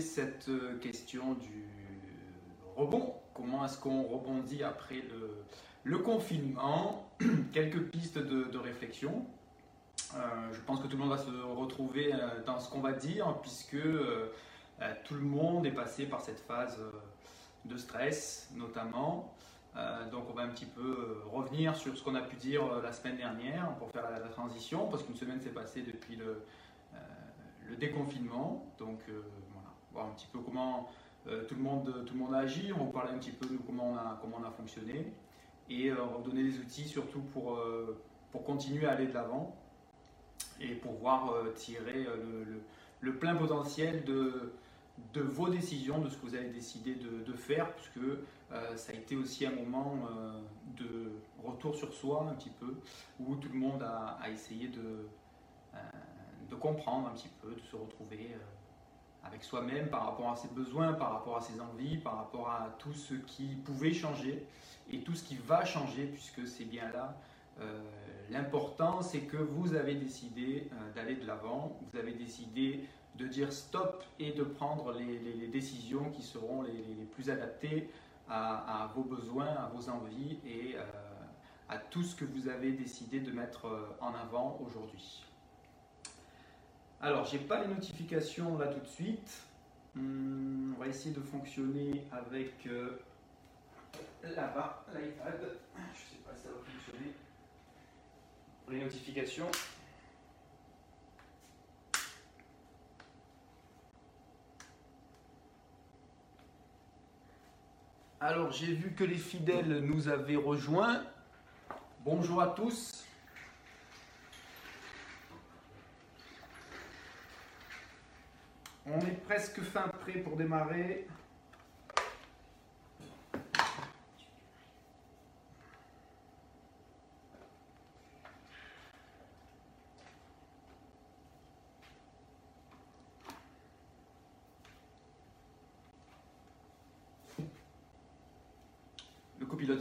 cette question du rebond. Comment est-ce qu'on rebondit après le, confinement? Quelques pistes de, réflexion. je pense que tout le monde va se retrouver dans ce qu'on va dire, puisque tout le monde est passé par cette phase de stress, notamment. Euh, donc on va un petit peu euh, revenir sur ce qu'on a pu dire euh, la semaine dernière pour faire la, transition, parce qu'une semaine s'est passée depuis le, le déconfinement. Donc voir un petit peu comment tout, le monde, tout le monde a agi, on parler un petit peu de comment on a, comment on a fonctionné, et on va vous donner des outils surtout pour, pour continuer à aller de l'avant et pour pouvoir tirer le, le plein potentiel de de vos décisions, de ce que vous avez décidé de, faire, puisque euh, ça a été aussi un moment euh, de retour sur soi un petit peu, où tout le monde a, essayé de, euh, de comprendre un petit peu, de se retrouver avec soi-même par rapport à ses besoins, par rapport à ses envies, par rapport à tout ce qui pouvait changer et tout ce qui va changer, puisque c'est bien là. L'important, c'est que vous avez décidé d'aller de l'avant, vous avez décidé de dire stop et de prendre les, décisions qui seront les, plus adaptées à, vos besoins, à vos envies et euh, à tout ce que vous avez décidé de mettre euh, en avant aujourd'hui. Alors, j'ai pas les notifications là tout de suite. Hmm, on va essayer de fonctionner avec euh, là-bas l'iPad. Je sais pas si ça va fonctionner. Les notifications. Alors j'ai vu que les fidèles nous avaient rejoints. Bonjour à tous. On est presque fin prêt pour démarrer.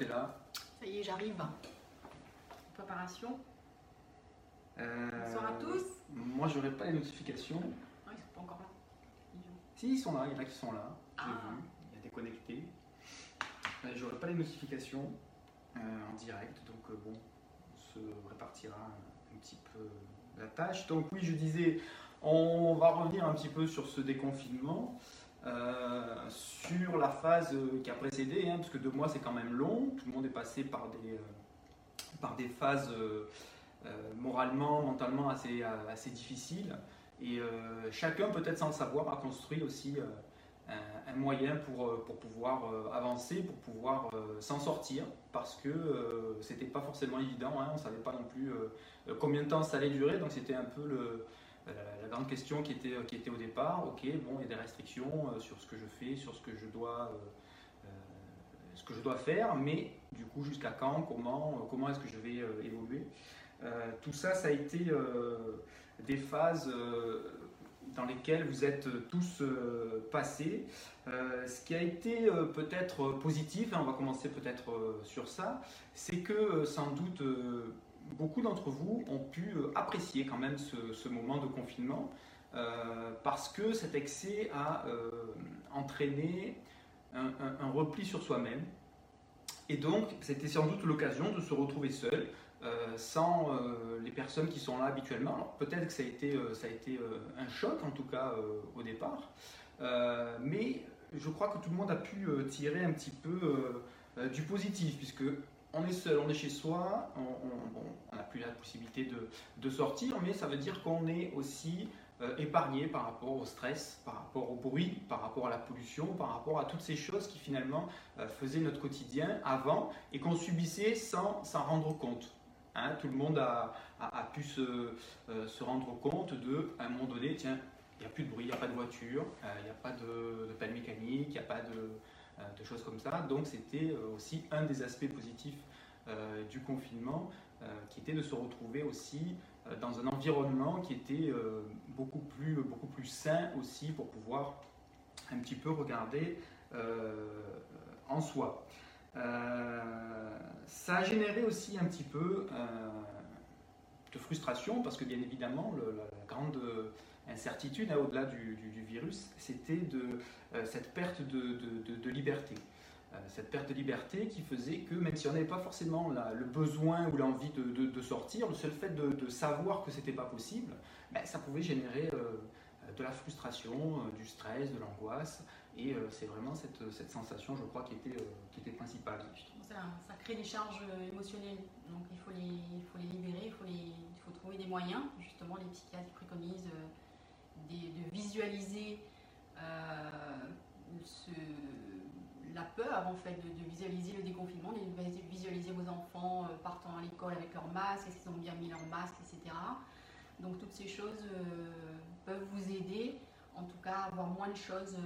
est là. Ça y est, j'arrive. Préparation. Euh, Bonsoir à tous. Moi, je n'aurai pas les notifications. Non, ils sont pas encore là. Si, ils sont là. Il y en a qui sont là. J'ai ah. vu. Il y a des connectés. Euh, je n'aurai pas les notifications euh, en direct. Donc, bon, on se répartira un petit peu la tâche. Donc, oui, je disais, on va revenir un petit peu sur ce déconfinement. Euh, sur la phase qui a précédé, hein, parce que deux mois c'est quand même long, tout le monde est passé par des, euh, par des phases euh, moralement, mentalement assez, assez difficiles, et chacun peut-être sans le savoir a construit aussi un, moyen pour, pour pouvoir avancer, pour pouvoir s'en sortir, parce que c'était pas forcément évident, hein, on savait pas non plus combien de temps ça allait durer, donc c'était un peu la, grande question qui était, qui était au départ, ok, bon, il y a des restrictions euh, sur ce que je fais, sur ce que je dois, euh, euh, ce que je dois faire, mais du coup, jusqu'à quand, comment, comment est-ce que je vais évoluer? Tout ça, ça a été des phases dans lesquelles vous êtes tous passés. ce qui a été peut-être positif, hein, on va commencer peut-être sur ça, c'est que sans doute beaucoup d'entre vous ont pu euh, apprécier quand même ce, moment de confinement euh, parce que cet excès a euh, entraîné un, repli sur soi-même. Et donc, c'était sans doute l'occasion de se retrouver seul, sans les personnes qui sont là habituellement. Peut-être que ça a été, été un choc, en tout cas au départ, mais je crois que tout le monde a pu tirer un petit peu du positif, puisque on est seul, on est chez soi, on n'a plus la possibilité de, sortir, mais ça veut dire qu'on est aussi euh, épargné par rapport au stress, par rapport au bruit, par rapport à la pollution, par rapport à toutes ces choses qui finalement euh, faisaient notre quotidien avant et qu'on subissait sans s'en rendre compte. Hein. tout le monde a, pu euh, se, rendre compte de, à un moment donné, tiens, il n'y a plus de bruit, il n'y a pas de voiture, il n'y a pas de, peine mécanique, il n'y a pas de euh, de choses comme ça. Donc c'était euh, aussi un des aspects positifs euh, du confinement, qui était de se retrouver aussi dans un environnement qui était beaucoup, plus, beaucoup plus sain aussi pour pouvoir un petit peu regarder en soi. Ça a généré aussi un petit peu de frustration parce que bien évidemment la, grande incertitude hein, au-delà du, virus, c'était de cette perte de, liberté. cette perte de liberté qui faisait que même si on n'avait pas forcément le besoin ou l'envie de, sortir, le seul fait de, savoir que c'était pas possible, ben, ça pouvait générer de la frustration, du stress, de l'angoisse. Et c'est vraiment cette, cette, sensation, je crois, qui était, qui était principale ça, crée des charges euh, émotionnelles. Donc il faut les, il faut les libérer, il faut, les, il faut trouver des moyens. Justement, les psychiatres préconisent euh, de visualiser euh, la peur, en fait, de, visualiser le déconfinement, de visualiser vos enfants partant à l'école avec leur masque, est-ce qu'ils ont bien mis leur masque, etc. Donc toutes ces choses peuvent vous aider, en tout cas, à avoir moins de choses,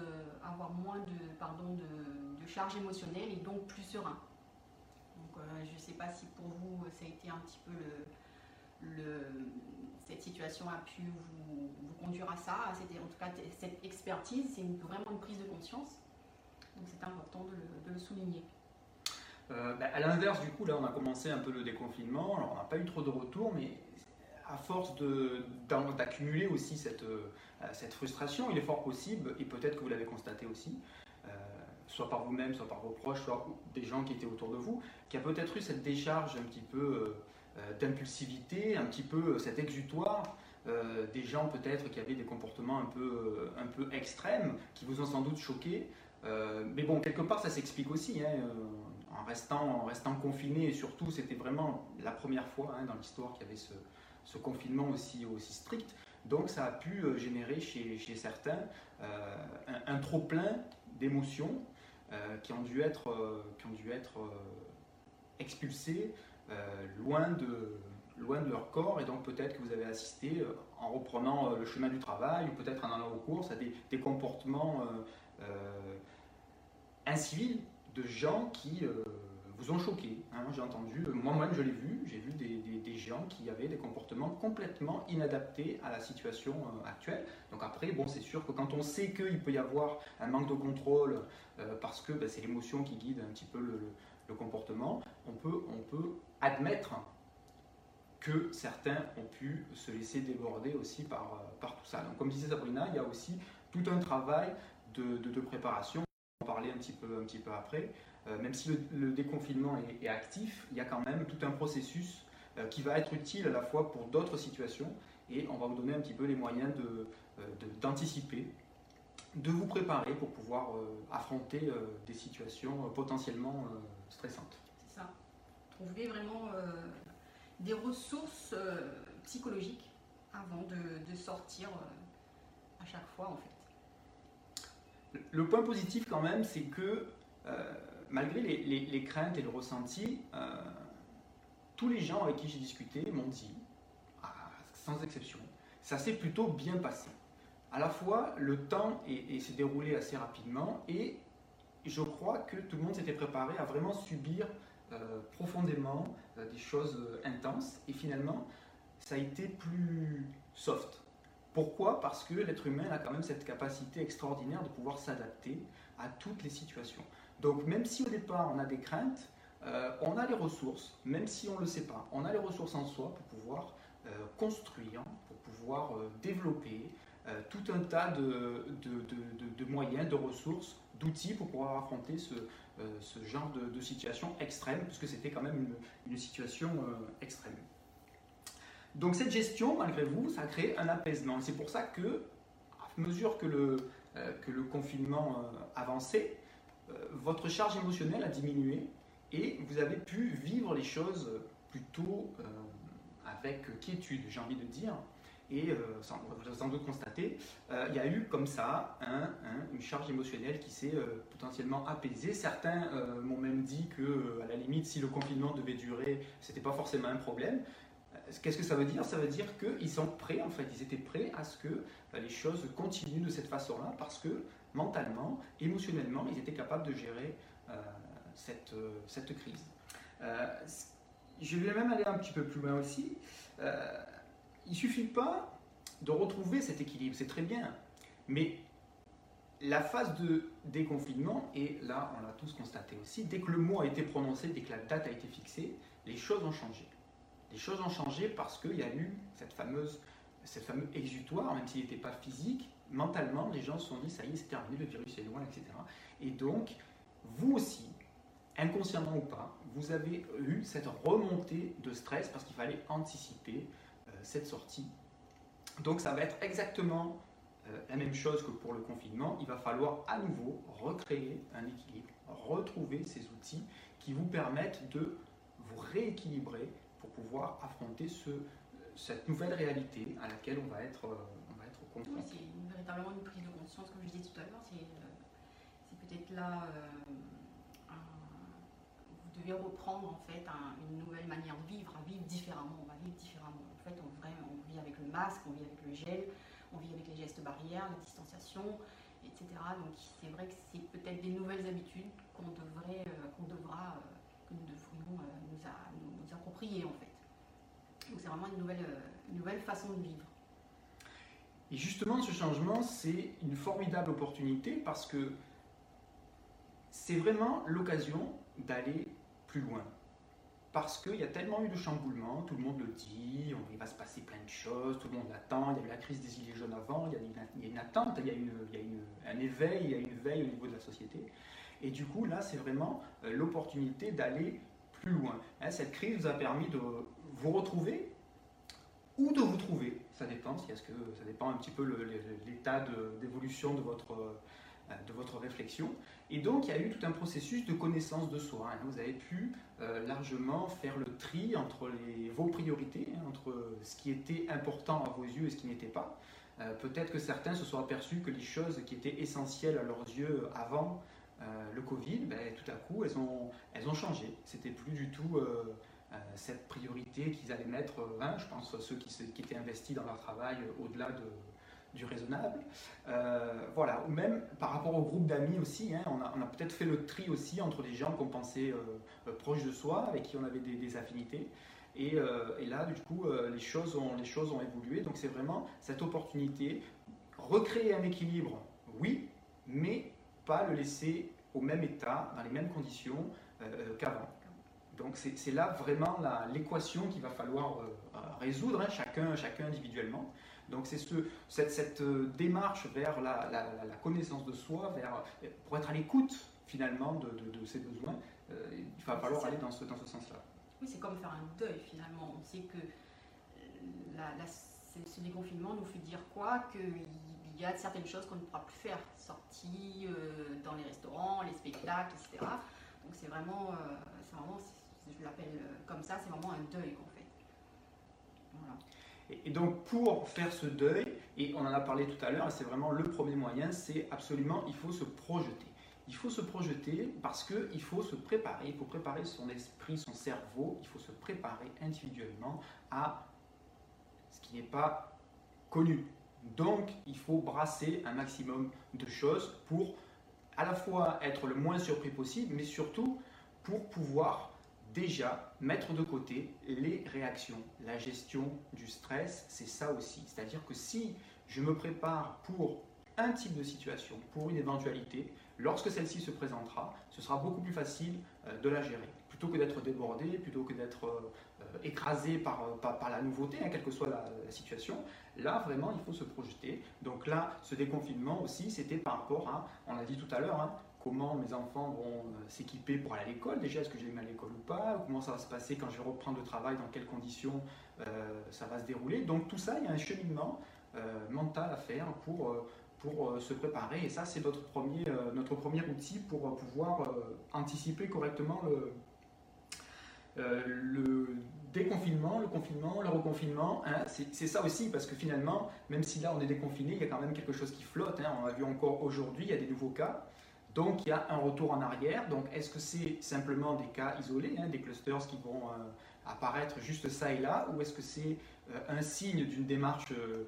avoir moins de, pardon, de, charges émotionnelles et donc plus serein. Euh, je ne sais pas si pour vous, ça a été un petit peu le, cette situation a pu vous, conduire à ça. C'était en tout cas cette expertise, c'est vraiment une prise de conscience. Donc c'est important de le, souligner. Euh, bah, à l'inverse, du coup, là, on a commencé un peu le déconfinement. Alors, on n'a pas eu trop de retours, mais à force d'accumuler aussi cette, euh, cette frustration, il est fort possible, et peut-être que vous l'avez constaté aussi, soit par vous-même, soit par vos proches, soit des gens qui étaient autour de vous, qui a peut-être eu cette décharge un petit peu euh, euh, d'impulsivité, un petit peu euh, cet exutoire, des gens peut-être qui avaient des comportements un peu, un peu extrêmes, qui vous ont sans doute choqué. mais bon, quelque part, ça s'explique aussi. Hein, en, restant, en confiné, et surtout, c'était vraiment la première fois hein, dans l'histoire qu'il y avait ce, ce, confinement aussi, strict. Donc, ça a pu générer chez, certains un, un trop-plein d'émotions euh, qui ont dû être, euh, euh, expulsés loin, de, leur corps. Et donc peut-être que vous avez assisté, en reprenant le chemin du travail, ou peut-être en allant aux courses, à des, des comportements incivils de gens qui vous ont choqué. Hein, j'ai entendu, moi-même je l'ai vu, j'ai vu des, gens qui avaient des comportements complètement inadaptés à la situation actuelle. Donc après, bon, c'est sûr que quand on sait qu'il peut y avoir un manque de contrôle euh, parce que ben, c'est l'émotion qui guide un petit peu le, comportement, on peut, on peut admettre que certains ont pu se laisser déborder aussi par, euh, par tout ça. Donc comme disait Sabrina, il y a aussi tout un travail de, préparation, parler un petit peu, un petit peu après, euh, même si le, déconfinement est, actif, il y a quand même tout un processus qui va être utile à la fois pour d'autres situations et on va vous donner un petit peu les moyens d'anticiper de, de vous préparer pour pouvoir euh, affronter euh, des situations euh, potentiellement stressantes. C'est ça. Trouver vraiment des ressources psychologiques avant de, sortir à chaque fois en fait. Le point positif quand même, c'est que malgré les, craintes et le ressenti, tous les gens avec qui j'ai discuté m'ont dit, ah, sans exception, ça s'est plutôt bien passé à la fois le temps s'est déroulé assez rapidement et je crois que tout le monde s'était préparé à vraiment subir euh, profondément euh, des choses euh, intenses et finalement ça a été plus soft. Pourquoi? Parce que l'être humain a quand même cette capacité extraordinaire de pouvoir s'adapter à toutes les situations. Donc même si au départ on a des craintes, on a les ressources, même si on ne le sait pas, on a les ressources en soi pour pouvoir construire, pour pouvoir développer, euh, tout un tas de, moyens, de ressources, d'outils pour pouvoir affronter ce, euh, genre de, situation extrême, puisque c'était quand même une, situation euh, extrême. Donc cette gestion, malgré vous, ça a créé un apaisement. C'est pour ça que, à mesure que le, le confinement avançait, votre charge émotionnelle a diminué et vous avez pu vivre les choses plutôt avec quiétude, j'ai envie de dire. Et euh, vous avez sans doute constaté, euh, il y a eu comme ça une charge émotionnelle qui s'est euh, potentiellement apaisée. Certains m'ont même dit que, à la limite, si le confinement devait durer, c'était pas forcément un problème. Qu'est-ce que ça veut dire? Ça veut dire qu'ils sont prêts, en fait, ils étaient prêts à ce que les choses continuent de cette façon-là parce que mentalement, émotionnellement, ils étaient capables de gérer cette, cette crise. je vais même aller un petit peu plus loin aussi il ne suffit pas de retrouver cet équilibre, c'est très bien. Mais la phase de déconfinement, et là on l'a tous constaté aussi, dès que le mot a été prononcé, dès que la date a été fixée, les choses ont changé. Les choses ont changé parce qu'il y a eu cette fameuse ce fameux exutoire, même s'il n'était pas physique, mentalement, les gens se sont dit, ça y est, c'est terminé, le virus est loin, etc. Et donc, vous aussi, inconsciemment ou pas, vous avez eu cette remontée de stress parce qu'il fallait anticiper euh, cette sortie. Donc ça va être exactement euh, la même chose que pour le confinement. Il va falloir à nouveau recréer un équilibre, retrouver ces outils qui vous permettent de vous rééquilibrer pour pouvoir affronter ce, cette nouvelle réalité à laquelle on va être, euh, on va être confronté. Oui, c'est véritablement une prise de conscience, comme je disais tout à l'heure. C'est, peut-être là vous devez reprendre en fait une nouvelle manière de vivre, à vivre différemment. On va vivre différemment. En fait, on, on vit avec le masque, on vit avec le gel, on vit avec les gestes barrières, la distanciation, etc. Donc c'est vrai que c'est peut-être des nouvelles habitudes qu'on devrait, euh, qu'on devra, euh, que nous devrions euh, nous, approprier en fait. Donc c'est vraiment une nouvelle, une nouvelle façon de vivre. Et justement, ce changement, c'est une formidable opportunité parce que c'est vraiment l'occasion d'aller plus loin. Parce qu'il y a tellement eu de chamboulements, tout le monde le dit, il va se passer plein de choses, tout le monde l'attend, il y a eu la crise des Gilets jaunes avant, il y a une, attente, il y a, une, il y a un éveil, il y a une veille au niveau de la société. Et du coup, là, c'est vraiment euh, l'opportunité d'aller plus loin. Hein, cette crise vous a permis de vous retrouver ou de vous trouver, ça dépend, que ça dépend un petit peu l'état d'évolution de votre euh, de votre réflexion. Et donc, il y a eu tout un processus de connaissance de soi. Hein. Vous avez pu euh, largement faire le tri entre vos priorités, hein, entre ce qui était important à vos yeux et ce qui n'était pas. Peut-être que certains se sont aperçus que les choses qui étaient essentielles à leurs yeux avant le Covid, ben, tout à coup, elles ont, elles ont changé. C'était plus du tout cette priorité qu'ils allaient mettre, hein, je pense, ceux qui, étaient investis dans leur travail au-delà de, du raisonnable. Euh, voilà, ou même par rapport au groupe d'amis aussi, hein, on a, peut-être fait le tri aussi entre des gens qu'on pensait euh, euh, proches de soi, avec qui on avait des, affinités. Et, là, du coup, les, choses ont, les choses ont évolué. Donc c'est vraiment cette opportunité, recréer un équilibre, oui, mais pas le laisser au même état, dans les mêmes conditions qu'avant. Donc c'est là vraiment l'équation qu'il va falloir résoudre, hein, chacun, chacun individuellement. Donc c'est ce, cette, cette, euh, démarche vers la, la, connaissance de soi, vers, pour être à l'écoute finalement de, de, ses besoins, euh, il va falloir aller dans ce, dans ce sens-là. Oui, c'est comme faire un deuil finalement. On sait que euh, la, ce déconfinement nous fait dire quoi? Qu'il y a certaines choses qu'on ne pourra plus faire, sorties dans les restaurants, les spectacles, etc. Donc c'est vraiment, c'est vraiment, je l'appelle comme ça, c'est vraiment un deuil qu'on fait. Et donc pour faire ce deuil, et on en a parlé tout à l'heure, c'est vraiment le premier moyen, c'est absolument, il faut se projeter. Il faut se projeter parce qu'il faut se préparer, il faut préparer son esprit, son cerveau, il faut se préparer individuellement à ce qui n'est pas connu. Donc il faut brasser un maximum de choses pour à la fois être le moins surpris possible, mais surtout pour pouvoir déjà mettre de côté les réactions. La gestion du stress, c'est ça aussi. C'est-à-dire que si je me prépare pour un type de situation, pour une éventualité, lorsque celle-ci se présentera, ce sera beaucoup plus facile euh, de la gérer. Plutôt que d'être débordé, plutôt que d'être euh, écrasé par, la nouveauté, hein, quelle que soit la, situation, là vraiment il faut se projeter. Donc là, ce déconfinement aussi, c'était par rapport à, on l'a dit tout à l'heure, hein, comment mes enfants vont euh, s'équiper pour aller à l'école. Déjà, est-ce que j'ai à l'école ou pas? Comment ça va se passer quand je vais reprendre le travail? Dans quelles conditions euh, ça va se dérouler? Donc tout ça, il y a un cheminement euh, mental à faire pour, pour se préparer. Et ça, c'est notre premier, premier outil pour pouvoir anticiper correctement le, déconfinement, le confinement, le reconfinement. Hein. c'est ça aussi, parce que finalement, même si là on est déconfiné, il y a quand même quelque chose qui flotte. Hein. On a vu encore aujourd'hui, il y a des nouveaux cas. Donc il y a un retour en arrière. Donc est-ce que c'est simplement des cas isolés, hein, des clusters qui vont euh, apparaître juste ça et là, ou est-ce que c'est euh, un signe d'une démarche euh,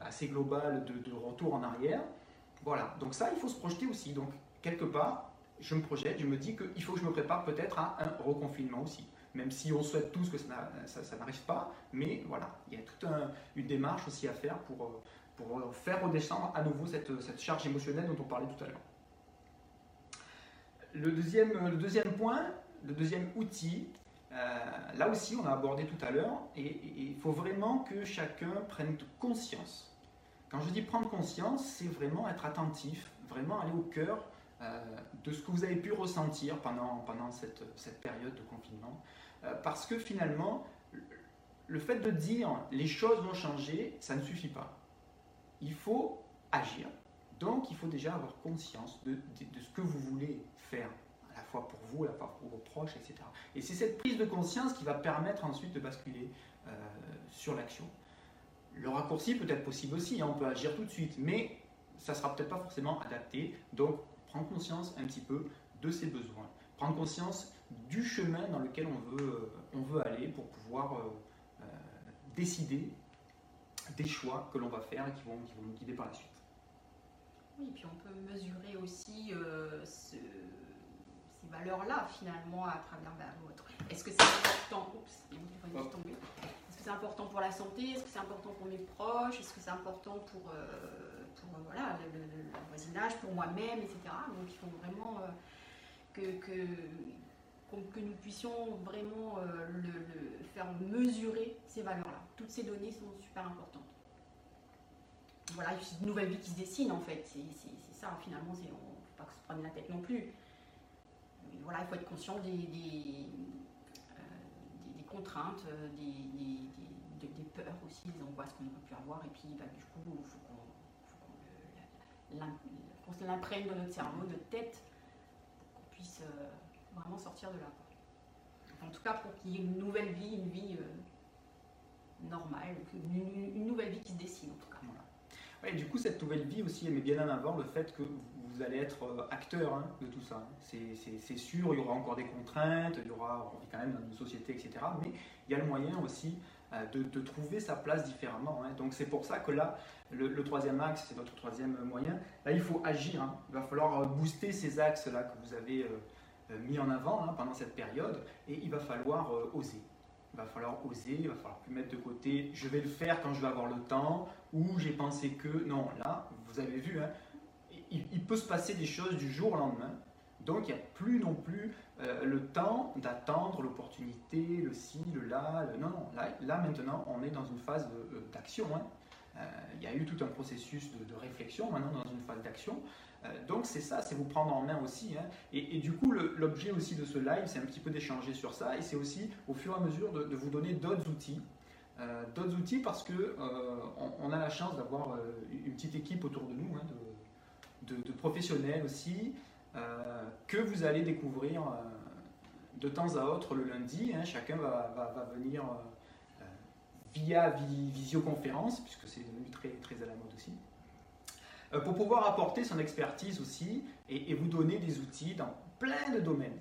assez globale de, retour en arrière Voilà, donc ça il faut se projeter aussi. Donc quelque part, je me projette, je me dis qu'il faut que je me prépare peut-être à un reconfinement aussi. Même si on souhaite tous que ça, n'arrive pas, mais voilà, il y a toute une démarche aussi à faire pour, pour faire redescendre à nouveau cette, charge émotionnelle dont on parlait tout à l'heure. Le deuxième, deuxième point, le deuxième outil, euh, là aussi, on a abordé tout à l'heure, et il faut vraiment que chacun prenne conscience. Quand je dis prendre conscience, c'est vraiment être attentif, vraiment aller au cœur de ce que vous avez pu ressentir pendant, pendant cette, cette période de confinement. parce que finalement, le fait de dire les choses vont changer, ça ne suffit pas. Il faut agir. Donc, il faut déjà avoir conscience de, ce que vous voulez faire, à la fois pour vous, à la fois pour vos proches, etc. Et c'est cette prise de conscience qui va permettre ensuite de basculer euh, sur l'action. Le raccourci peut être possible aussi, hein, on peut agir tout de suite, mais ça ne sera peut-être pas forcément adapté. Donc, prendre conscience un petit peu de ses besoins, prendre conscience du chemin dans lequel on veut, euh, on veut aller pour pouvoir euh, décider des choix que l'on va faire et qui vont, qui vont nous guider par la suite. Oui, puis on peut mesurer aussi euh, ces valeurs-là finalement à travers l'autre. Est-ce que c'est important? Est-ce que c'est important pour la santé Est-ce que c'est important pour mes proches Est-ce que c'est important pour, euh, pour voilà, le, voisinage, pour moi-même, etc. Donc il faut vraiment euh, que, que que nous puissions vraiment euh, le, faire mesurer ces valeurs-là. Toutes ces données sont super importantes. Voilà, c'est une nouvelle vie qui se dessine en fait. C'est ça, finalement, il ne faut pas se prenne la tête non plus. voilà, il faut être conscient des, euh, contraintes, euh, des, peurs aussi, des angoisses qu'on peut plus avoir. Et puis, bah, du coup, il faut qu'on qu l'imprègne dans notre cerveau, notre tête, pour qu'on puisse vraiment sortir de là. En tout cas, pour qu'il y ait une nouvelle vie, une vie euh, normale, une, nouvelle vie qui se dessine en tout cas. Ouais, du coup, cette nouvelle vie aussi, elle met bien en avant le fait que vous allez être euh, acteur hein, de tout ça. C'est sûr, il y aura encore des contraintes, il y aura, on vit quand même dans une société, etc. Mais il y a le moyen aussi euh, de, trouver sa place différemment. Hein. Donc c'est pour ça que là, le, troisième axe, c'est votre troisième moyen. Là, il faut agir. Hein. Il va falloir booster ces axes-là que vous avez euh, mis en avant hein, pendant cette période et il va falloir euh, oser. Il va falloir oser, il va falloir plus mettre de côté je vais le faire quand je vais avoir le temps ou j'ai pensé que non, là, vous avez vu, hein, il, peut se passer des choses du jour au lendemain. Donc il n'y a plus non plus euh, le temps d'attendre l'opportunité, le ci, le là. Non, non, là, là, maintenant on est dans une phase d'action. Hein. il y a eu tout un processus de, réflexion, maintenant dans une phase d'action. Euh, donc c'est ça, c'est vous prendre en main aussi. Hein. Et, du coup, l'objet aussi de ce live, c'est un petit peu d'échanger sur ça, et c'est aussi au fur et à mesure de, vous donner d'autres outils. Euh, d'autres outils parce que euh, on, a la chance d'avoir une petite équipe autour de nous, hein, professionnels aussi, que vous allez découvrir de temps à autre le lundi. Hein. chacun va, venir via visioconférence, puisque c'est devenu très, à la mode aussi. Euh, pour pouvoir apporter son expertise aussi et, vous donner des outils dans plein de domaines.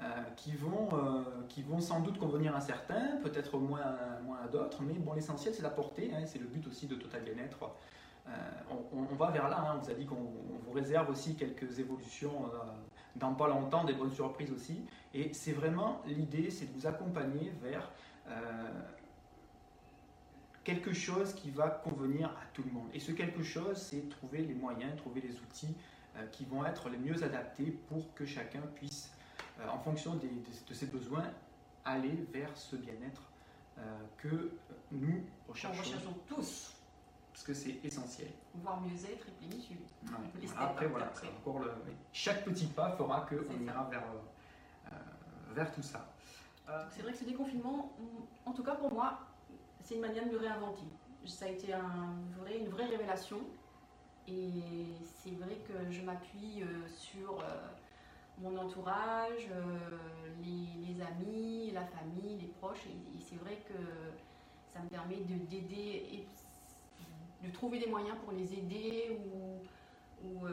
Euh, qui, vont, euh, qui vont sans doute convenir à certains, peut-être moins, moins à d'autres, mais bon, l'essentiel c'est d'apporter, hein, c'est le but aussi de Total Bien-être. On, va vers là, hein. on vous a dit qu'on vous réserve aussi quelques évolutions dans pas longtemps, des bonnes surprises aussi, et c'est vraiment l'idée, c'est de vous accompagner vers quelque chose qui va convenir à tout le monde. Et ce quelque chose, c'est trouver les moyens, trouver les outils euh, qui vont être les mieux adaptés pour que chacun puisse, euh, en fonction de ses besoins, aller vers ce bien-être euh, que nous recherchons. On recherchons tous. Parce que c'est essentiel. Voir mieux être et plénitude. Après, voilà, encore le, chaque petit pas fera qu'on ira vers, vers tout ça. C'est vrai que ce déconfinement, en tout cas pour moi, c'est une manière de me réinventer. Ça a été un vrai, une vraie révélation. Et c'est vrai que je m'appuie euh, sur euh, mon entourage, euh, les, amis, la famille, les proches. Et, c'est vrai que ça me permet d'aider de trouver des moyens pour les aider ou, ou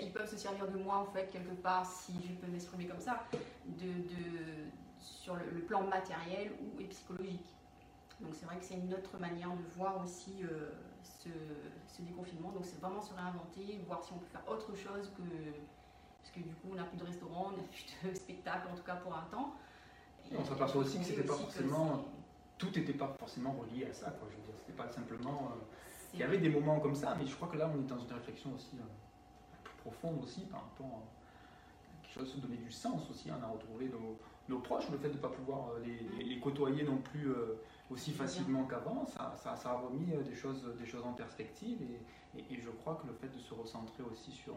ils, peuvent se servir de moi en fait quelque part si je peux m'exprimer comme ça de, de sur le, plan matériel ou psychologique. Donc c'est vrai que c'est une autre manière de voir aussi euh, ce, déconfinement. Donc c'est vraiment se réinventer, voir si on peut faire autre chose que... Parce que du coup on n'a plus de restaurant, on n'a plus de spectacle en tout cas pour un temps. on s'aperçoit aussi que c'était pas forcément... Tout n'était pas forcément relié à ça. Quoi. Je veux dire, c'était pas simplement... Euh, il y avait des moments comme ça, mais je crois que là on est dans une réflexion aussi euh, plus profonde aussi par rapport à quelque chose, se donner du sens aussi. Hein. On a retrouvé nos, nos proches, le fait de ne pas pouvoir les, les, côtoyer non plus aussi facilement qu'avant, ça, ça, ça, a remis des choses, des choses en perspective et, et, je crois que le fait de se recentrer aussi sur,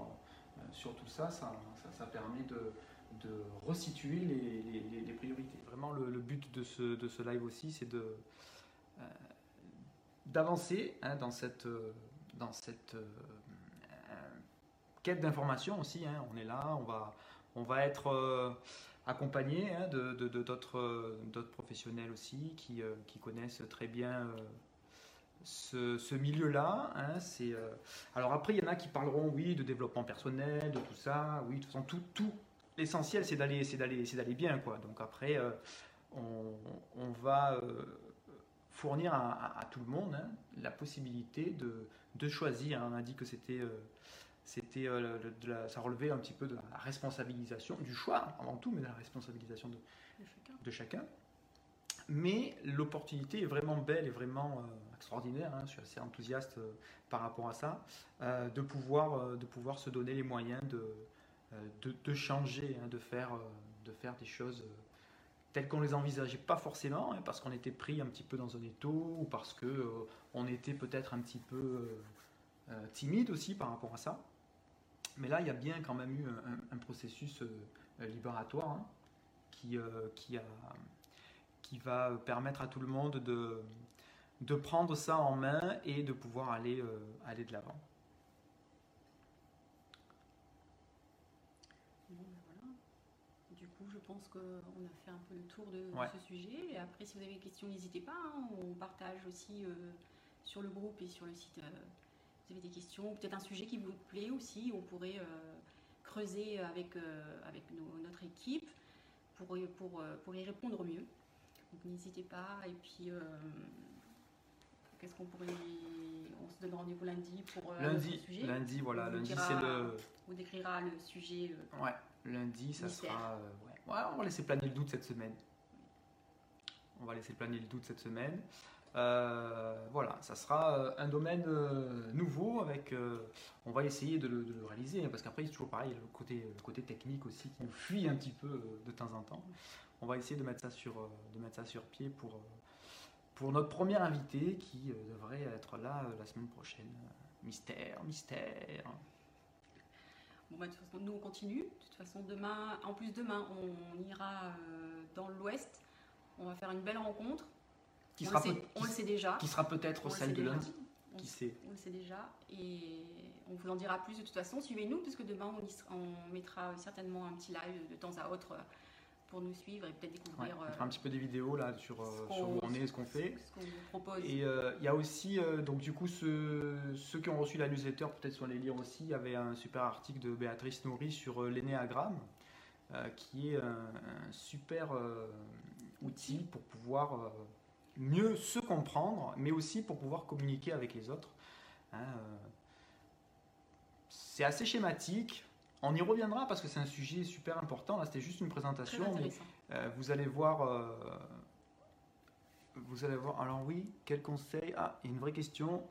sur tout ça, ça, ça permet de, de resituer les, priorités. Vraiment, le, but de ce, de ce, live aussi, c'est de d'avancer hein, dans cette, dans cette quête d'information aussi. Hein. On est là, on va, on va être euh, accompagné hein, de, d'autres, d'autres professionnels aussi qui, euh, connaissent très bien euh, ce, milieu-là. C'est, alors après, il y en a qui parleront, oui, de développement personnel, de tout ça. Oui, de toute façon, tout, tout l'essentiel, c'est d'aller, c'est d'aller, c'est d'aller bien, quoi. Donc après, on, on, va fournir à, à, tout le monde la possibilité de, de choisir. On a dit que c'était c'était euh, ça relevait un petit peu de la responsabilisation, du choix avant tout, mais de la responsabilisation de, de, chacun. Mais l'opportunité est vraiment belle et vraiment euh, extraordinaire. Hein, je suis assez enthousiaste euh, par rapport à ça, de, pouvoir, de pouvoir se donner les moyens de, de, changer, hein, de, faire, de faire des choses telles qu'on les envisageait pas forcément, hein, parce qu'on était pris un petit peu dans un étau, ou parce que on était peut-être un petit peu timide aussi par rapport à ça. Mais là, il y a bien quand même eu un, processus euh, libératoire hein, qui, euh, va permettre à tout le monde de, prendre ça en main et de pouvoir euh, aller de l'avant. Bon, ben voilà. Du coup, je pense qu'on a fait un peu le tour de, ce sujet. Et après, si vous avez des questions, n'hésitez pas. Hein. On partage aussi sur le groupe et sur le site vous avez des questions, peut-être un sujet qui vous plaît aussi, on pourrait euh, creuser avec, euh, avec notre équipe pour, pour, euh, pour y répondre mieux. Donc n'hésitez pas. Et puis, qu'est-ce qu'on pourrait. On se donne rendez-vous lundi pour lundi, sujet. Lundi, voilà. lundi, c'est le. On décrira le sujet. ouais, lundi, ça sera. Ouais. on va laisser planer le doute cette semaine. On va laisser planer le doute cette semaine. Euh, voilà, ça sera euh, un domaine euh, nouveau avec. on va essayer de le, réaliser hein, parce qu'après, c'est toujours pareil, le côté, le côté technique aussi qui nous fuit un petit peu de temps en temps. On va essayer de mettre ça sur, de mettre ça sur pied pour, pour notre premier invité qui devrait être là la semaine prochaine. Mystère, mystère. Bon, bah, de toute façon, nous on continue. De toute façon, demain, en plus demain, on ira dans l'ouest. On va faire une belle rencontre qui on, sera le, sait, on le sait déjà. Qui sera peut-être celle de lundi. On, qui sait. On le sait déjà. Et on vous en dira plus de toute façon. Suivez-nous, parce que demain, on, on, mettra certainement un petit live de temps à autre euh, pour nous suivre et peut-être découvrir. on fera un petit peu des vidéos là sur, euh, sur où on est, ce qu'on fait. Ce qu'on propose. Et euh, il y a aussi, donc du coup, ceux, ceux, qui ont reçu la newsletter, peut-être sur les lire aussi, il y avait un super article de Béatrice Nourri sur l'énéagramme, qui est un, super outil pour pouvoir mieux se comprendre, mais aussi pour pouvoir communiquer avec les autres. Hein, euh, c'est assez schématique. On y reviendra parce que c'est un sujet super important. Là, c'était juste une présentation. Mais, euh, vous allez voir. Euh, vous allez voir. Alors oui, quel conseil? Ah, il y a une vraie question.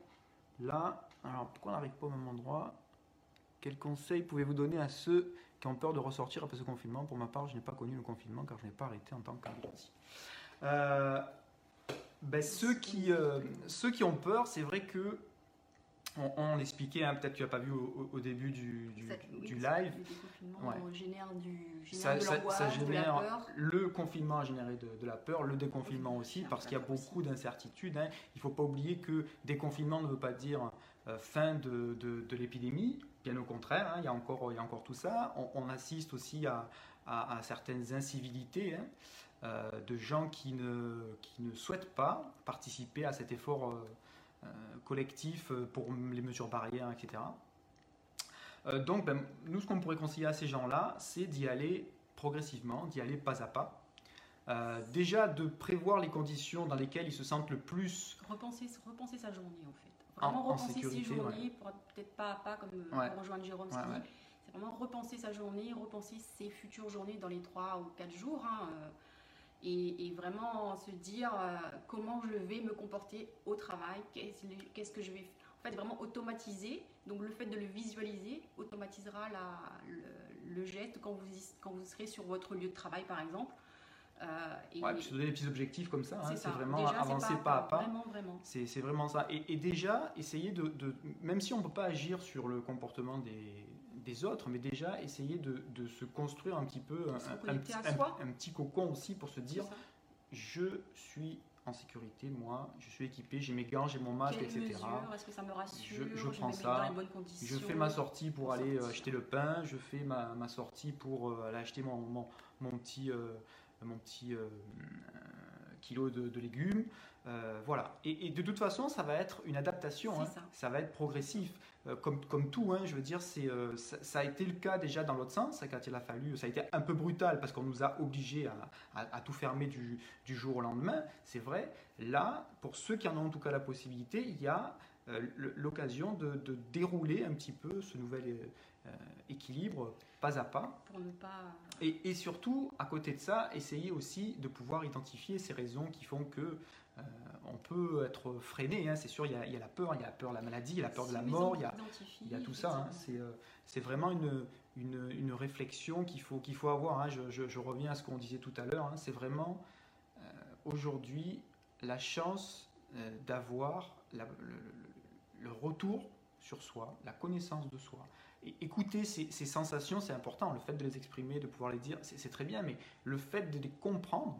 Là, alors pourquoi on n'arrive pas au même endroit? Quel conseil pouvez-vous donner à ceux qui ont peur de ressortir après ce confinement? Pour ma part, je n'ai pas connu le confinement car je n'ai pas arrêté en tant qu'apprenti. Euh, ben, ceux, qui, euh, ceux qui ont peur, c'est vrai que on, l'expliquait, hein, peut-être que tu n'as pas vu au, début du, du, live. Le génère, du, ça, de ça, génère de la peur. Le confinement a généré de, la peur, le déconfinement aussi, parce qu'il y a beaucoup d'incertitudes. Hein. Il ne faut pas oublier que déconfinement ne veut pas dire euh, fin de, de l'épidémie. Bien au contraire, hein, il, y a encore, il y a encore tout ça. On, assiste aussi à, à, certaines incivilités. Euh, de gens qui ne, qui ne souhaitent pas participer à cet effort euh, collectif pour les mesures barrières, etc. donc, ben, nous, ce qu'on pourrait conseiller à ces gens-là, c'est d'y aller progressivement, d'y aller pas à pas. déjà de prévoir les conditions dans lesquelles ils se sentent le plus. Repenser, repenser sa journée en fait. Vraiment repenser ses journées, peut-être pas à pas comme rejoindre Jérôme C'est vraiment repenser sa journée, repenser ses futures journées dans les 3 ou 4 jours. Hein, et, vraiment se dire euh, comment je vais me comporter au travail, qu'est-ce que je vais en fait, vraiment automatisé. Donc le fait de le visualiser automatisera la, le, le, geste quand vous, quand vous serez sur votre lieu de travail, par exemple. Euh, et ouais, puis se donner des petits objectifs comme ça, c'est hein, vraiment avancer pas, à pas. Vraiment, vraiment. C'est vraiment ça. Et, et, déjà, essayer de, de, même si on ne peut pas agir sur le comportement des, des autres, mais déjà essayer de, de, se construire un petit peu un, un, petit, un, petit, cocon aussi pour se dire je suis en sécurité, moi, je suis équipé, j'ai mes gants, j'ai mon masque, etc. Est-ce que ça me rassure? Je, je prends ça. Je fais ma sortie pour aller euh, acheter le pain. Je fais ma, ma sortie pour euh, aller acheter mon, mon, mon petit, euh, mon petit kilo de, légumes. Euh, voilà. Et, de toute façon, ça va être une adaptation. Hein. Ça. va être progressif. Euh, comme, comme tout, hein, je veux dire, c'est, euh, ça, a été le cas déjà dans l'autre sens, quand il a fallu. Ça a été un peu brutal parce qu'on nous a obligés à, à, tout fermer du, du, jour au lendemain. C'est vrai. Là, pour ceux qui en ont en tout cas la possibilité, il y a l'occasion de, de, dérouler un petit peu ce nouvel équilibre pas à pas. Pour ne pas... et, et, surtout, à côté de ça, essayer aussi de pouvoir identifier ces raisons qui font que euh, on peut être freiné. Hein, c'est sûr, il y, a, il y, a, la peur, il y a la peur de la maladie, il y a la peur de la mort, il y a, il y a tout ça. Hein, c'est, euh, c'est vraiment une, une, une réflexion qu'il faut, qu'il faut avoir. Hein. Je, je, je, reviens à ce qu'on disait tout à l'heure. C'est vraiment euh, aujourd'hui la chance d'avoir le, le, retour sur soi, la connaissance de soi. Écouter ces, sensations, c'est important. Le fait de les exprimer, de pouvoir les dire, c'est très bien. Mais le fait de les comprendre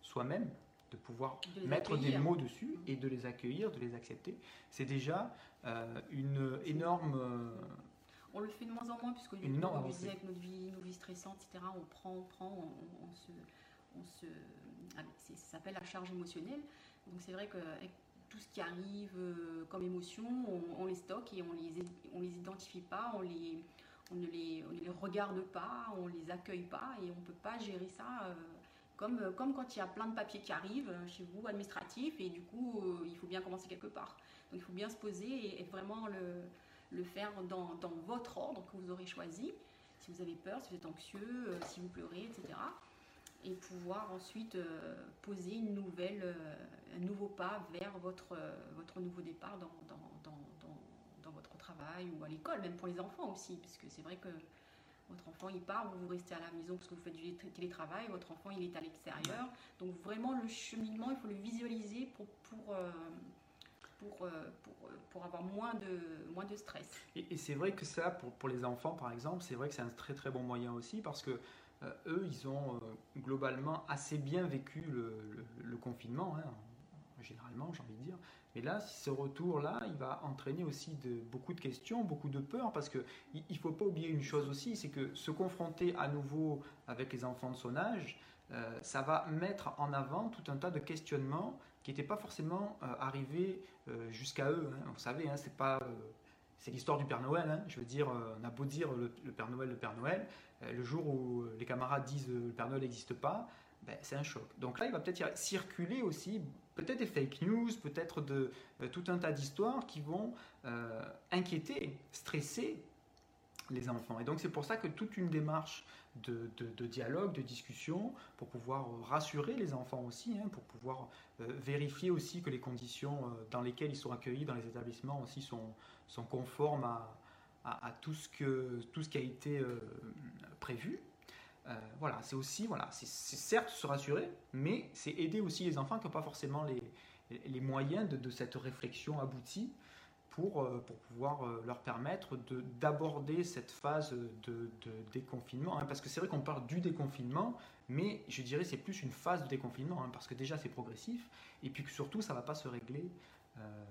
soi-même, de pouvoir mettre des mots dessus et de les accueillir, de les accepter, c'est déjà euh, une énorme... Euh, on le fait de moins en moins, puisque du coup, avec notre vie, nos vies stressantes, etc., on prend, on prend, on, se... On se ah, ça s'appelle la charge émotionnelle. Donc c'est vrai que tout ce qui arrive euh, comme émotion, on, les stocke et on les, on les identifie pas, on, les, on, ne les, on les regarde pas, on les accueille pas et on ne peut pas gérer ça euh, comme, euh, comme quand il y a plein de papiers qui arrivent chez vous, administratifs, et du coup, il faut bien commencer quelque part. Donc il faut bien se poser et, vraiment le, le faire dans, dans, votre ordre que vous aurez choisi. Si vous avez peur, si vous êtes anxieux, si vous pleurez, etc et pouvoir ensuite euh, poser une nouvelle, euh, un nouveau pas vers votre, euh, votre nouveau départ dans, dans, dans, dans, votre travail ou à l'école, même pour les enfants aussi, parce que c'est vrai que votre enfant il part, vous, restez à la maison parce que vous faites du télétravail, votre enfant il est à l'extérieur. Donc vraiment le cheminement, il faut le visualiser pour, pour, pour, pour, pour, avoir moins de, moins de stress. Et, et c'est vrai que ça, pour, pour les enfants par exemple, c'est vrai que c'est un très très bon moyen aussi parce que eux, ils ont euh, globalement assez bien vécu le, confinement, hein, généralement, j'ai envie de dire. Mais là, ce retour-là, il va entraîner aussi beaucoup de questions, beaucoup de peurs, parce qu'il ne faut pas oublier une chose aussi, c'est que se confronter à nouveau avec les enfants de son âge, euh, ça va mettre en avant tout un tas de questionnements qui n'étaient pas forcément arrivés jusqu'à eux. Hein. Vous savez, hein, c'est pas c'est l'histoire du Père Noël. Je veux dire, euh, on a beau dire le, Père Noël, le Père Noël, euh, le jour où les camarades disent euh, le Père Noël n'existe pas, ben, c'est un choc. Donc là, il va peut-être circuler aussi, peut-être des fake news, peut-être de tout un tas d'histoires qui vont inquiéter, stresser les enfants. Et donc c'est pour ça que toute une démarche de, dialogue, de discussion, pour pouvoir rassurer les enfants aussi, hein, pour pouvoir vérifier aussi que les conditions dans lesquelles ils sont accueillis dans les établissements aussi sont conformes à, à, tout, ce que, tout ce qui a été euh, prévu. Euh, voilà, c'est aussi, voilà, c'est certes se rassurer, mais c'est aider aussi les enfants qui n'ont pas forcément les, les moyens de, de, cette réflexion aboutie pour, euh, pour pouvoir leur permettre d'aborder cette phase de, de déconfinement. Hein. parce que c'est vrai qu'on parle du déconfinement, mais je dirais c'est plus une phase de déconfinement, hein, parce que déjà c'est progressif, et puis que surtout ça ne va pas se régler euh,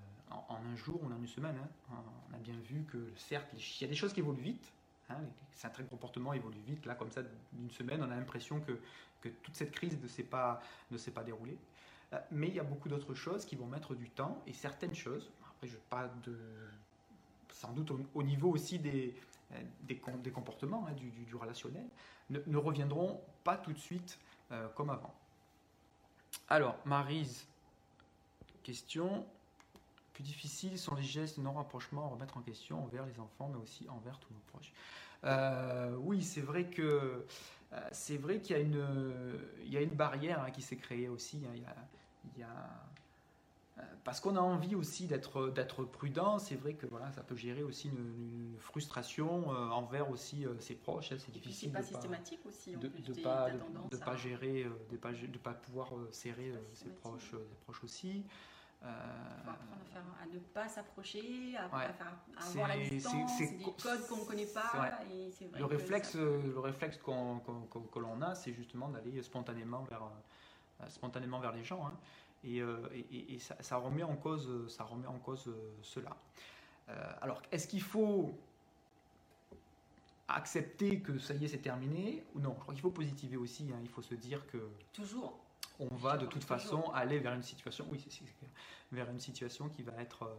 en, un jour ou en une semaine. Hein. On a bien vu que, certes, il y a des choses qui évoluent vite. Hein, certains comportements évoluent vite. Là, comme ça, d'une semaine, on a l'impression que, que, toute cette crise ne s'est pas, pas déroulée. Euh, mais il y a beaucoup d'autres choses qui vont mettre du temps et certaines choses, après, je de. sans doute au, niveau aussi des, euh, des, des comportements, hein, du, du, relationnel, ne, reviendront pas tout de suite comme avant. Alors, Marise, question plus difficiles sont les gestes de non-rapprochement à remettre en question envers les enfants, mais aussi envers tous nos proches. Euh, oui, c'est vrai que euh, c'est vrai qu'il y a une, il y a une barrière hein, qui s'est créée aussi. Hein. Il, y a, il, y a, parce qu'on a envie aussi d'être d'être prudent, c'est vrai que voilà, ça peut gérer aussi une, frustration envers aussi ses proches. Hein, c'est difficile. C'est pas systématique aussi. de ne pas, de, pas gérer, de pas de pas pouvoir serrer ses proches, ses proches aussi. Euh, à, ne pas s'approcher, à, avoir la distance, c'est des codes qu'on ne connaît pas. le, réflexe, le réflexe qu'on, que l'on a, c'est justement d'aller spontanément vers, euh, spontanément vers les gens. Hein. Et, euh, et, et ça, ça, remet en cause, ça remet en cause cela. alors, est-ce qu'il faut accepter que ça y est, c'est terminé ou non? Je crois qu'il faut positiver aussi. Hein. il faut se dire que. Toujours on va de toute façon aller vers une situation, qui va être euh,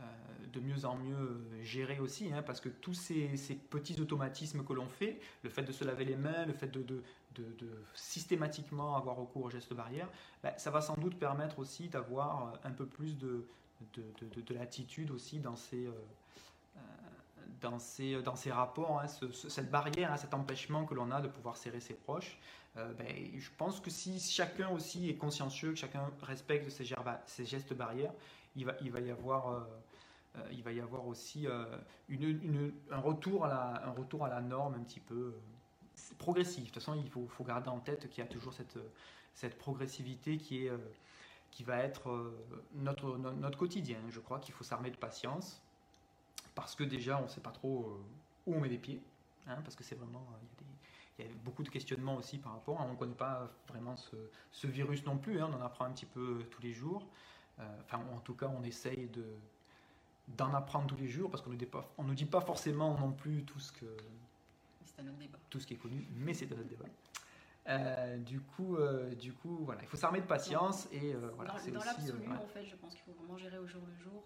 euh, de mieux en mieux gérée aussi, hein, parce que tous ces, petits automatismes que l'on fait, le fait de se laver les mains, le fait de, systématiquement avoir recours aux gestes barrières, ben, ça va sans doute permettre aussi d'avoir un peu plus de, de, latitude aussi dans ces, euh, dans ces, dans ces rapports, hein, cette barrière, hein, cet empêchement que l'on a de pouvoir serrer ses proches. Euh, ben, je pense que si chacun aussi est consciencieux, que chacun respecte ces, gestes barrières, il va, il va y avoir, euh, euh, il va y avoir aussi un, retour à la, un retour à la norme un petit peu progressif. De toute façon, il faut, faut garder en tête qu'il y a toujours cette, cette progressivité qui, est, qui va être notre, notre quotidien. Je crois qu'il faut s'armer de patience parce que déjà, on ne sait pas trop où on met les pieds. Hein, parce que c'est vraiment, il y a beaucoup de questionnements aussi par rapport. On ne connaît pas vraiment ce, virus non plus. Hein, on en apprend un petit peu tous les jours. Euh, enfin, en tout cas, on essaye de d'en apprendre tous les jours parce qu'on ne nous dit pas forcément non plus tout ce que tout ce qui est connu, mais c'est un autre débat. Euh, du coup, euh, du coup, voilà, il faut s'armer de patience et voilà. Dans, dans l'absolu, en fait, je pense qu'il faut vraiment gérer au jour le jour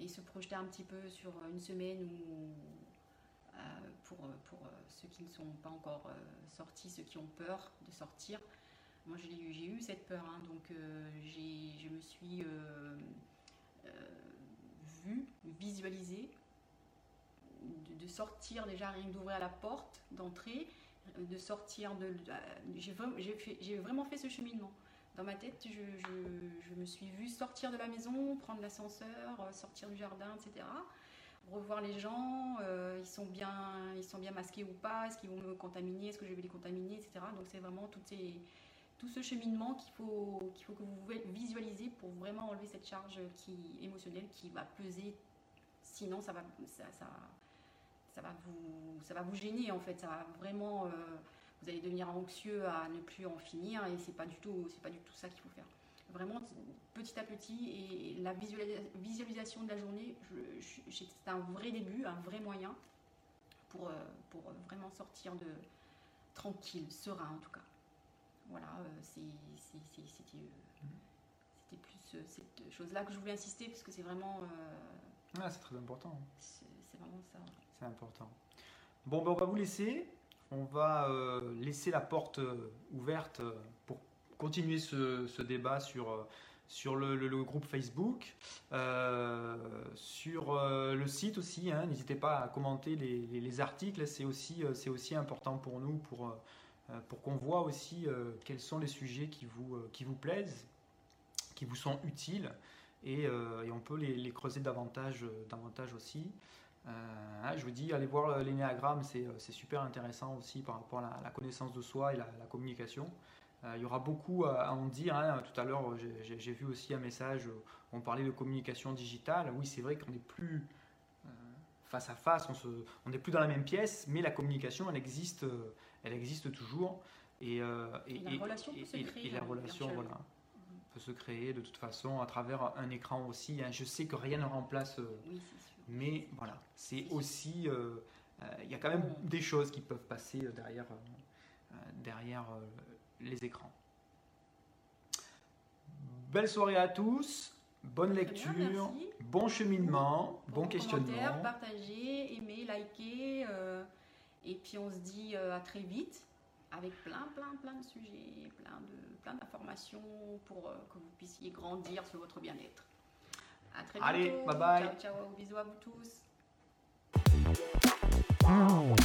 et se projeter un petit peu sur une semaine ou pour, pour ceux qui ne sont pas encore euh, sortis, ceux qui ont peur de sortir. Moi, j'ai eu cette peur, hein, donc euh, je me suis euh, vue, visualisée, de, sortir déjà, rien que d'ouvrir la porte d'entrée, de sortir de. J'ai vraiment fait ce cheminement. Dans ma tête, je, me suis vue sortir de la maison, prendre l'ascenseur, sortir du jardin, etc revoir les gens, euh, ils, sont bien, ils sont bien masqués ou pas, est-ce qu'ils vont me contaminer, est-ce que je vais les contaminer, etc. Donc c'est vraiment tout ce cheminement qu'il faut, qu'il faut que vous visualisez pour vraiment enlever cette charge émotionnelle qui va peser. Sinon, ça va, ça, ça, va, vous, ça va vous gêner en fait. Ça va vraiment, euh, vous allez devenir anxieux à ne plus en finir et c'est pas du tout, c'est pas du tout ça qu'il faut faire vraiment petit à petit et la visualisation de la journée, c'est un vrai début, un vrai moyen pour, euh, pour vraiment sortir de tranquille, serein en tout cas. Voilà, euh, c'était c'était plus euh, cette chose-là que je voulais insister parce que c'est vraiment. ah, c'est très important. C'est vraiment ça. C'est important. Bon, ben, on va vous laisser. On va laisser la porte ouverte pour continuer ce, débat sur, euh, sur le, groupe Facebook, euh, sur euh, le site aussi. Hein. N'hésitez pas à commenter les, articles, c'est aussi, aussi important pour nous, pour, pour qu'on voit aussi quels sont les sujets qui vous, qui vous plaisent, qui vous sont utiles, et, on peut les, creuser davantage, davantage aussi. Hein, je vous dis, allez voir l'énéagramme, c'est super intéressant aussi par rapport à la, connaissance de soi et la communication. Euh, il y aura beaucoup à, en dire. Hein. Tout à l'heure, j'ai vu aussi un message où on parlait de communication digitale. Oui, c'est vrai qu'on n'est plus euh, face à face, on n'est plus dans la même pièce, mais la communication, elle existe, euh, elle existe toujours. Et, la relation peut se créer. la relation, voilà, peut se créer de toute façon à travers un écran aussi. Hein. Je sais que rien ne remplace, mais voilà, c'est aussi, il y a quand même des choses qui peuvent passer derrière, derrière les écrans. Belle soirée à tous, bonne lecture, bon cheminement, bon, questionnement. Partagez, aimez, likez, euh, et puis on se dit euh, à très vite avec plein, plein, plein de sujets, plein d'informations pour euh, que vous puissiez grandir sur votre bien-être. À très Allez, bientôt. Allez, bye bye. Ciao, ciao. Bisous à vous tous. Wow.